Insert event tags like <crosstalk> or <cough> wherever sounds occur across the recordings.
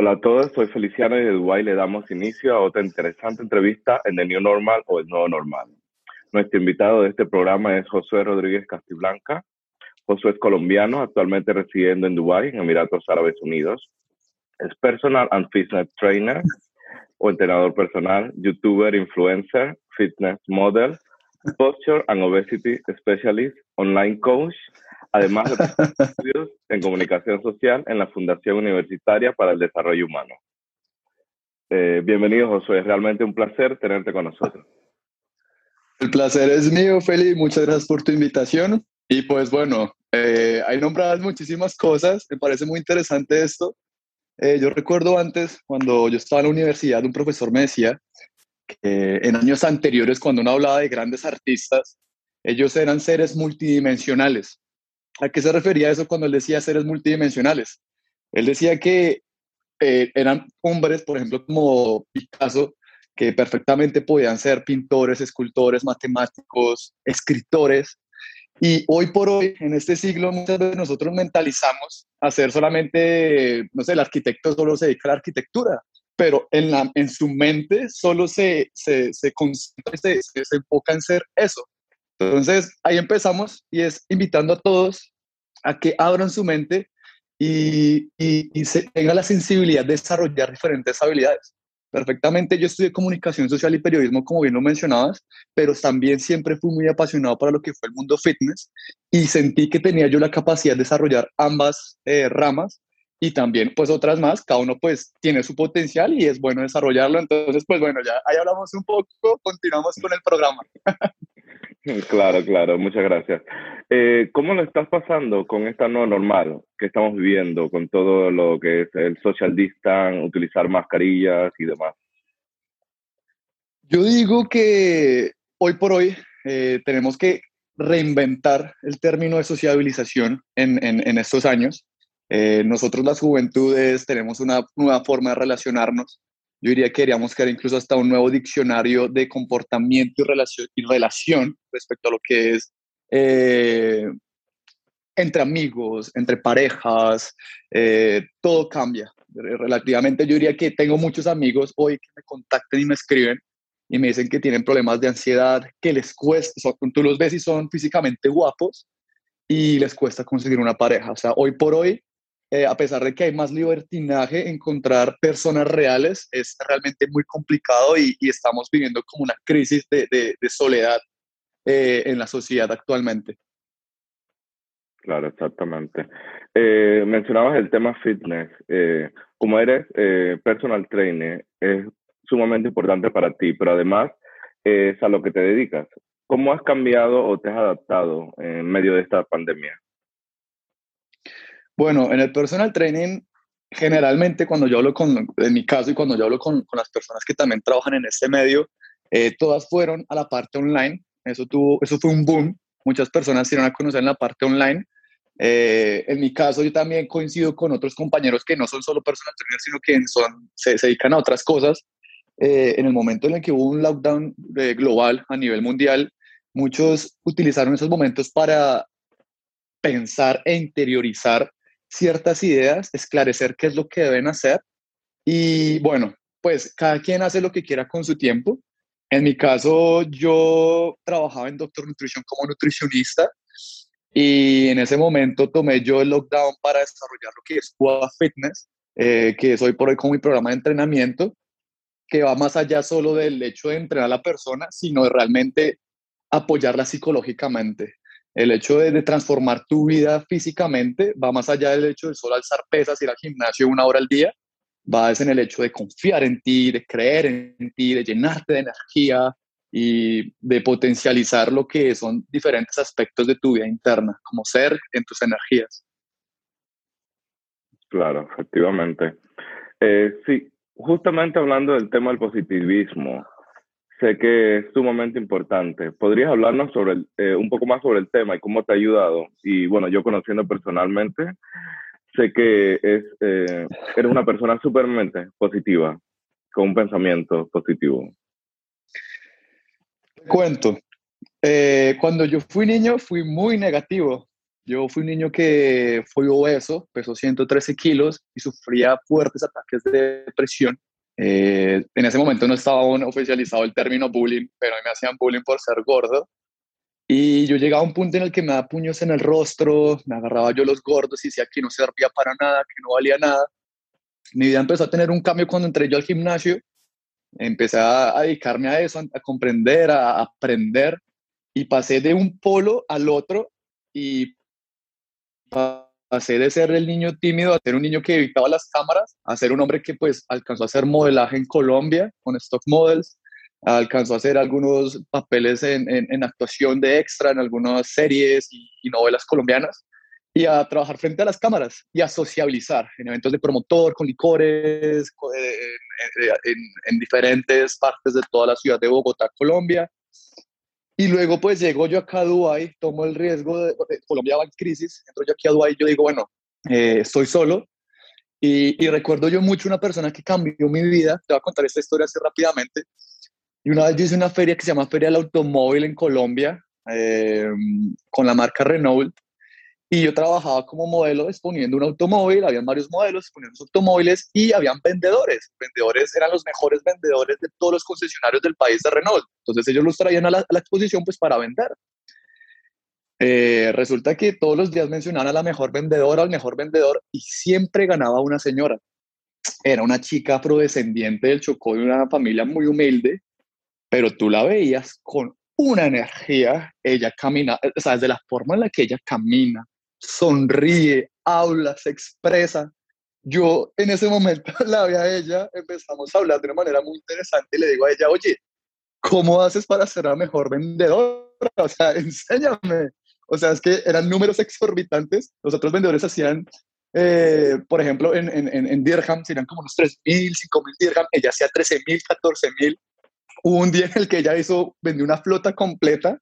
Hola a todos, soy Feliciano y de Dubái le damos inicio a otra interesante entrevista en The New Normal o El Nuevo Normal. Nuestro invitado de este programa es Josué Rodríguez Castiblanca. Josué es colombiano, actualmente residiendo en Dubái, en Emiratos Árabes Unidos. Es personal and fitness trainer o entrenador personal, youtuber, influencer, fitness model, posture and obesity specialist, online coach, además de <laughs> estudios en comunicación social en la Fundación Universitaria para el Desarrollo Humano. Eh, bienvenido, Josué. Es realmente un placer tenerte con nosotros. El placer es mío, Feli. Muchas gracias por tu invitación. Y pues bueno, eh, hay nombradas muchísimas cosas. Me parece muy interesante esto. Eh, yo recuerdo antes, cuando yo estaba en la universidad, un profesor me decía que en años anteriores, cuando uno hablaba de grandes artistas, ellos eran seres multidimensionales. ¿A qué se refería eso cuando él decía seres multidimensionales? Él decía que eh, eran hombres, por ejemplo, como Picasso, que perfectamente podían ser pintores, escultores, matemáticos, escritores. Y hoy por hoy, en este siglo, muchas veces nosotros mentalizamos a ser solamente, no sé, el arquitecto solo se dedica a la arquitectura, pero en, la, en su mente solo se, se, se concentra, se, se enfoca en ser eso. Entonces, ahí empezamos y es invitando a todos a que abran su mente y, y, se tenga la sensibilidad de desarrollar diferentes habilidades. Perfectamente, yo estudié comunicación social y periodismo, como bien lo mencionabas, pero también siempre fui muy apasionado para lo que fue el mundo fitness y sentí que tenía yo la capacidad de desarrollar ambas eh, ramas y también pues otras más, cada uno pues tiene su potencial y es bueno desarrollarlo, entonces pues bueno, ya ahí hablamos un poco, continuamos con el programa. <laughs> Claro, claro, muchas gracias. Eh, ¿Cómo lo estás pasando con esta nueva normal que estamos viviendo, con todo lo que es el social distance, utilizar mascarillas y demás? Yo digo que hoy por hoy eh, tenemos que reinventar el término de sociabilización en, en, estos años. Eh, nosotros las juventudes tenemos una nueva forma de relacionarnos yo diría que deberíamos crear incluso hasta un nuevo diccionario de comportamiento y relación, y relación respecto a lo que es eh, entre amigos, entre parejas, eh, todo cambia. Relativamente yo diría que tengo muchos amigos hoy que me contactan y me escriben y me dicen que tienen problemas de ansiedad, que les cuesta, tú los ves y son físicamente guapos y les cuesta conseguir una pareja. O sea, hoy por hoy eh, a pesar de que hay más libertinaje, encontrar personas reales es realmente muy complicado y, estamos viviendo como una crisis de, soledad eh, en la sociedad actualmente. Claro, exactamente. Eh, mencionabas el tema fitness. como eres personal trainer, es sumamente importante para ti, pero además es a lo que te dedicas. ¿Cómo has cambiado o te has adaptado en medio de esta pandemia? Bueno, en el personal training, generalmente cuando yo hablo con, en mi caso y cuando yo hablo con, con las personas que también trabajan en este medio, eh, todas fueron a la parte online. Eso, tuvo, eso fue un boom. Muchas personas se dieron a conocer en la parte online. Eh, en mi caso, yo también coincido con otros compañeros que no son solo personal trainers, sino que son, se, se dedican a otras cosas. Eh, en el momento en el que hubo un lockdown global a nivel mundial, muchos utilizaron esos momentos para pensar e interiorizar ciertas ideas, esclarecer qué es lo que deben hacer y bueno, pues cada quien hace lo que quiera con su tiempo. En mi caso, yo trabajaba en Doctor Nutrition como nutricionista y en ese momento tomé yo el lockdown para desarrollar lo que es Cuba Fitness, eh, que es hoy por hoy como mi programa de entrenamiento, que va más allá solo del hecho de entrenar a la persona, sino de realmente apoyarla psicológicamente el hecho de, transformar tu vida físicamente va más allá del hecho de solo alzar pesas, ir al gimnasio una hora al día, va en el hecho de confiar en ti, de creer en ti, de llenarte de energía y de potencializar lo que son diferentes aspectos de tu vida interna, como ser en tus energías. Claro, efectivamente. Eh, sí, justamente hablando del tema del positivismo, sé que es sumamente importante. ¿Podrías hablarnos sobre eh, un poco más sobre el tema y cómo te ha ayudado? Y bueno, yo conociendo personalmente, sé que es, eh, eres una persona súpermente positiva, con un pensamiento positivo. Te cuento. Eh, cuando yo fui niño fui muy negativo. Yo fui un niño que fue obeso, pesó 113 kilos y sufría fuertes ataques de depresión. Eh, en ese momento no estaba aún oficializado el término bullying, pero me hacían bullying por ser gordo. Y yo llegaba a un punto en el que me daba puños en el rostro, me agarraba yo los gordos y decía que no servía para nada, que no valía nada. Mi vida empezó a tener un cambio cuando entré yo al gimnasio. Empecé a, dedicarme a eso, a, comprender, a, aprender. Y pasé de un polo al otro y pasé de ser el niño tímido a ser un niño que evitaba las cámaras, a ser un hombre que pues alcanzó a hacer modelaje en Colombia con Stock Models, alcanzó a hacer algunos papeles en, en, actuación de extra en algunas series y, novelas colombianas y a trabajar frente a las cámaras y a sociabilizar en eventos de promotor, con licores, en, en, diferentes partes de toda la ciudad de Bogotá, Colombia. Y luego pues llego yo acá a Dubái, tomo el riesgo de, Colombia va en crisis, entro yo aquí a Dubái y yo digo, bueno, eh, estoy solo. Y, recuerdo yo mucho una persona que cambió mi vida, te voy a contar esta historia así rápidamente. Y una vez yo hice una feria que se llama Feria del Automóvil en Colombia, eh, con la marca Renault, y yo trabajaba como modelo exponiendo un automóvil, habían varios modelos exponiendo automóviles y habían vendedores. Vendedores eran los mejores vendedores de todos los concesionarios del país de Renault. Entonces ellos los traían a la, exposición pues para vender. Eh, resulta que todos los días mencionaban a la mejor vendedora, al mejor vendedor y siempre ganaba una señora. Era una chica afrodescendiente del Chocó de una familia muy humilde pero tú la veías con una energía, ella camina, o sea, de la forma en la que ella camina, sonríe, habla, se expresa. Yo en ese momento <laughs> la vi a ella, empezamos a hablar de una manera muy interesante y le digo a ella, oye, ¿cómo haces para ser la mejor vendedora? O sea, enséñame. O sea, es que eran números exorbitantes. Los otros vendedores hacían, eh, por ejemplo, en, en, en Dirham, serían como unos 3.000, 5.000 Dirham. Ella hacía 13.000, 14.000. Hubo un día en el que ella hizo, vendió una flota completa,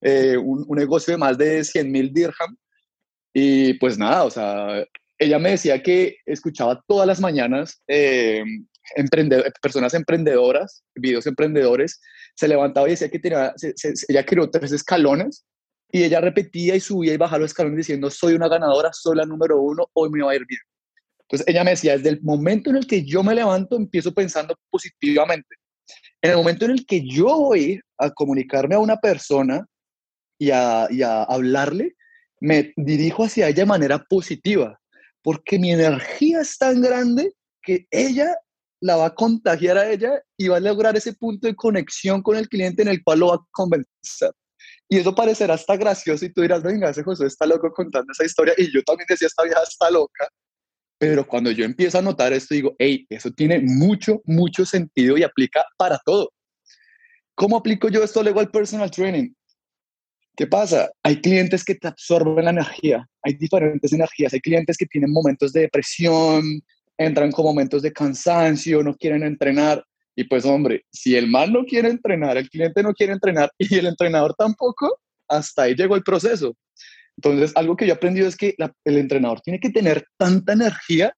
eh, un, negocio de más de 100 mil dirham. Y pues nada, o sea, ella me decía que escuchaba todas las mañanas eh, personas emprendedoras, videos emprendedores, se levantaba y decía que tenía, ella creó tres escalones y ella repetía y subía y bajaba los escalones diciendo, soy una ganadora, soy la número uno, hoy me va a ir bien. Entonces ella me decía, desde el momento en el que yo me levanto, empiezo pensando positivamente. En el momento en el que yo voy a comunicarme a una persona y a, hablarle, me dirijo hacia ella de manera positiva, porque mi energía es tan grande que ella la va a contagiar a ella y va a lograr ese punto de conexión con el cliente en el cual lo va a convencer. Y eso parecerá hasta gracioso y tú dirás, venga, ese José está loco contando esa historia. Y yo también decía, esta vieja está loca. Pero cuando yo empiezo a notar esto, digo, hey, eso tiene mucho, mucho sentido y aplica para todo. ¿Cómo aplico yo esto luego al personal training? ¿Qué pasa? Hay clientes que te absorben la energía, hay diferentes energías, hay clientes que tienen momentos de depresión, entran con momentos de cansancio, no quieren entrenar. Y pues hombre, si el mal no quiere entrenar, el cliente no quiere entrenar <laughs> y el entrenador tampoco, hasta ahí llegó el proceso. Entonces, algo que yo he aprendido es que el entrenador tiene que tener tanta energía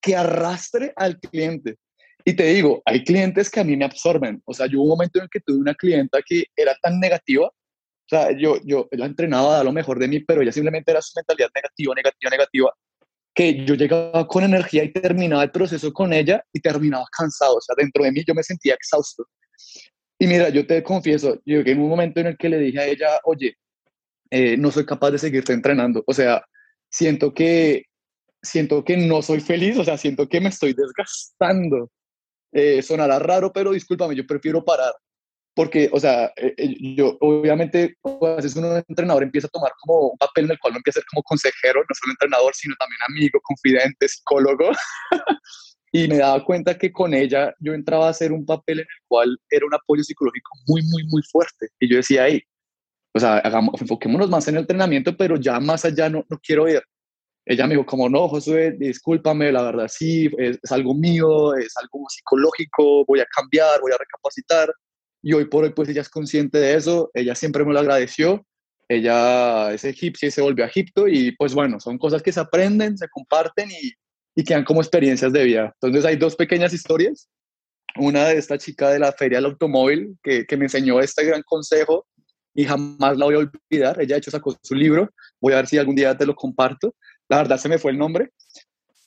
que arrastre al cliente. Y te digo, hay clientes que a mí me absorben. O sea, yo hubo un momento en el que tuve una clienta que era tan negativa. O sea, yo, yo la entrenaba a lo mejor de mí, pero ella simplemente era su mentalidad negativa, negativa, negativa. Que yo llegaba con energía y terminaba el proceso con ella y terminaba cansado. O sea, dentro de mí yo me sentía exhausto. Y mira, yo te confieso, yo en un momento en el que le dije a ella, oye, eh, no soy capaz de seguirte entrenando. O sea, siento que, siento que no soy feliz, o sea, siento que me estoy desgastando. Eh, sonará raro, pero discúlpame, yo prefiero parar. Porque, o sea, eh, yo obviamente, pues, es un entrenador empieza a tomar como un papel en el cual no empieza a ser como consejero, no solo entrenador, sino también amigo, confidente, psicólogo. <laughs> y me daba cuenta que con ella yo entraba a hacer un papel en el cual era un apoyo psicológico muy, muy, muy fuerte. Y yo decía, ahí, o sea, hagamos, enfoquémonos más en el entrenamiento, pero ya más allá no, no quiero ir. Ella me dijo, como no, Josué, discúlpame, la verdad sí, es, algo mío, es algo psicológico, voy a cambiar, voy a recapacitar. Y hoy por hoy, pues ella es consciente de eso, ella siempre me lo agradeció. Ella es egipcia y se volvió a Egipto y pues bueno, son cosas que se aprenden, se comparten y, y quedan como experiencias de vida. Entonces hay dos pequeñas historias. Una de esta chica de la feria del automóvil que, que me enseñó este gran consejo y jamás la voy a olvidar. Ella, de hecho, sacó su libro. Voy a ver si algún día te lo comparto. La verdad se me fue el nombre.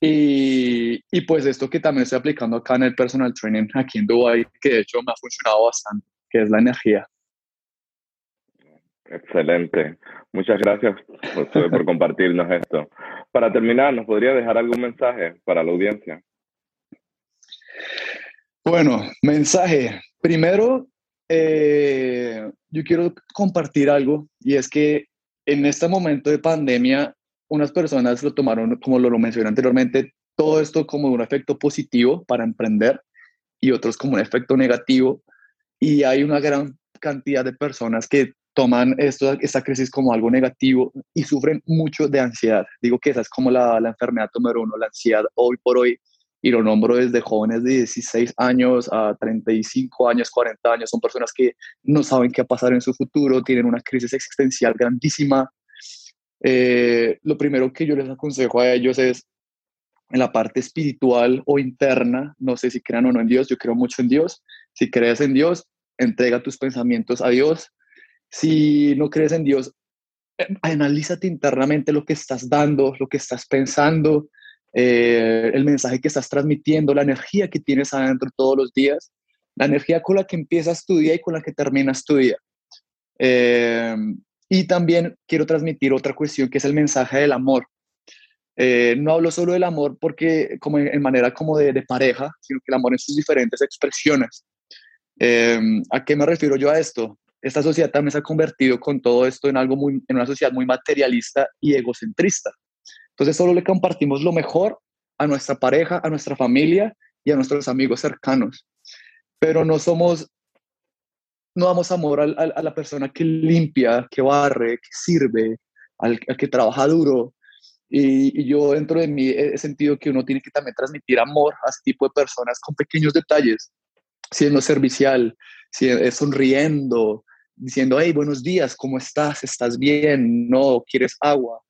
Y, y pues esto que también estoy aplicando acá en el personal training aquí en Dubai, que de hecho me ha funcionado bastante, que es la energía. Excelente. Muchas gracias por <laughs> compartirnos esto. Para terminar, ¿nos podría dejar algún mensaje para la audiencia? Bueno, mensaje. Primero, eh, yo quiero compartir algo y es que en este momento de pandemia, unas personas lo tomaron, como lo, lo mencioné anteriormente, todo esto como un efecto positivo para emprender y otros como un efecto negativo. Y hay una gran cantidad de personas que toman esto, esta crisis como algo negativo y sufren mucho de ansiedad. Digo que esa es como la, la enfermedad número uno, la ansiedad hoy por hoy y lo nombro desde jóvenes de 16 años a 35 años, 40 años, son personas que no saben qué va a pasar en su futuro, tienen una crisis existencial grandísima. Eh, lo primero que yo les aconsejo a ellos es en la parte espiritual o interna, no sé si crean o no en Dios, yo creo mucho en Dios, si crees en Dios, entrega tus pensamientos a Dios, si no crees en Dios, eh, analízate internamente lo que estás dando, lo que estás pensando, eh, el mensaje que estás transmitiendo, la energía que tienes adentro todos los días, la energía con la que empiezas tu día y con la que terminas tu día. Eh, y también quiero transmitir otra cuestión que es el mensaje del amor. Eh, no hablo solo del amor porque como en, manera como de, de, pareja, sino que el amor en sus diferentes expresiones. ¿A qué me refiero yo a esto? Esta sociedad también se ha convertido con todo esto en algo muy, en una sociedad muy materialista y egocentrista. Entonces solo le compartimos lo mejor a nuestra pareja, a nuestra familia y a nuestros amigos cercanos. Pero no somos, no damos amor a, la persona que limpia, que barre, que sirve, al, que trabaja duro. Y, yo dentro de mí he sentido que uno tiene que también transmitir amor a ese tipo de personas con pequeños detalles, siendo servicial, siendo, sonriendo, diciendo, hey, buenos días, ¿cómo estás? ¿Estás bien? ¿No quieres agua?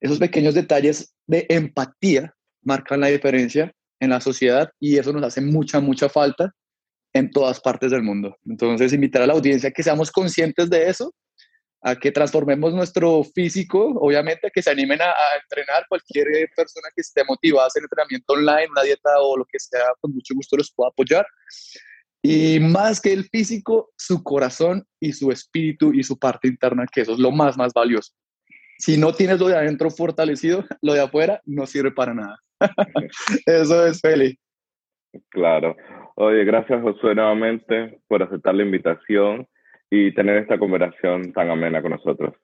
Esos pequeños detalles de empatía marcan la diferencia en la sociedad y eso nos hace mucha, mucha falta en todas partes del mundo. Entonces, invitar a la audiencia a que seamos conscientes de eso, a que transformemos nuestro físico, obviamente, a que se animen a, entrenar. Cualquier persona que esté motivada a hacer entrenamiento online, una dieta o lo que sea, con mucho gusto los puedo apoyar. Y más que el físico, su corazón y su espíritu y su parte interna, que eso es lo más, más valioso si no tienes lo de adentro fortalecido, lo de afuera no sirve para nada. <laughs> Eso es, Feli. Claro. Oye, gracias Josué nuevamente por aceptar la invitación y tener esta conversación tan amena con nosotros.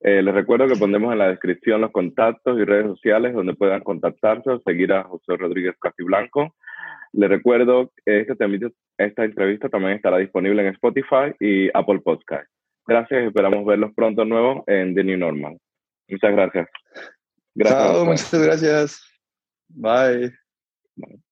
Eh, les recuerdo que pondremos en la descripción los contactos y redes sociales donde puedan contactarse o seguir a José Rodríguez Casiblanco. Les recuerdo que esta, esta entrevista también estará disponible en Spotify y Apple Podcast. Gracias, esperamos verlos pronto nuevo en The New Normal. Muchas gracias. gracias. Chao, muchas gracias. Bye. Bye.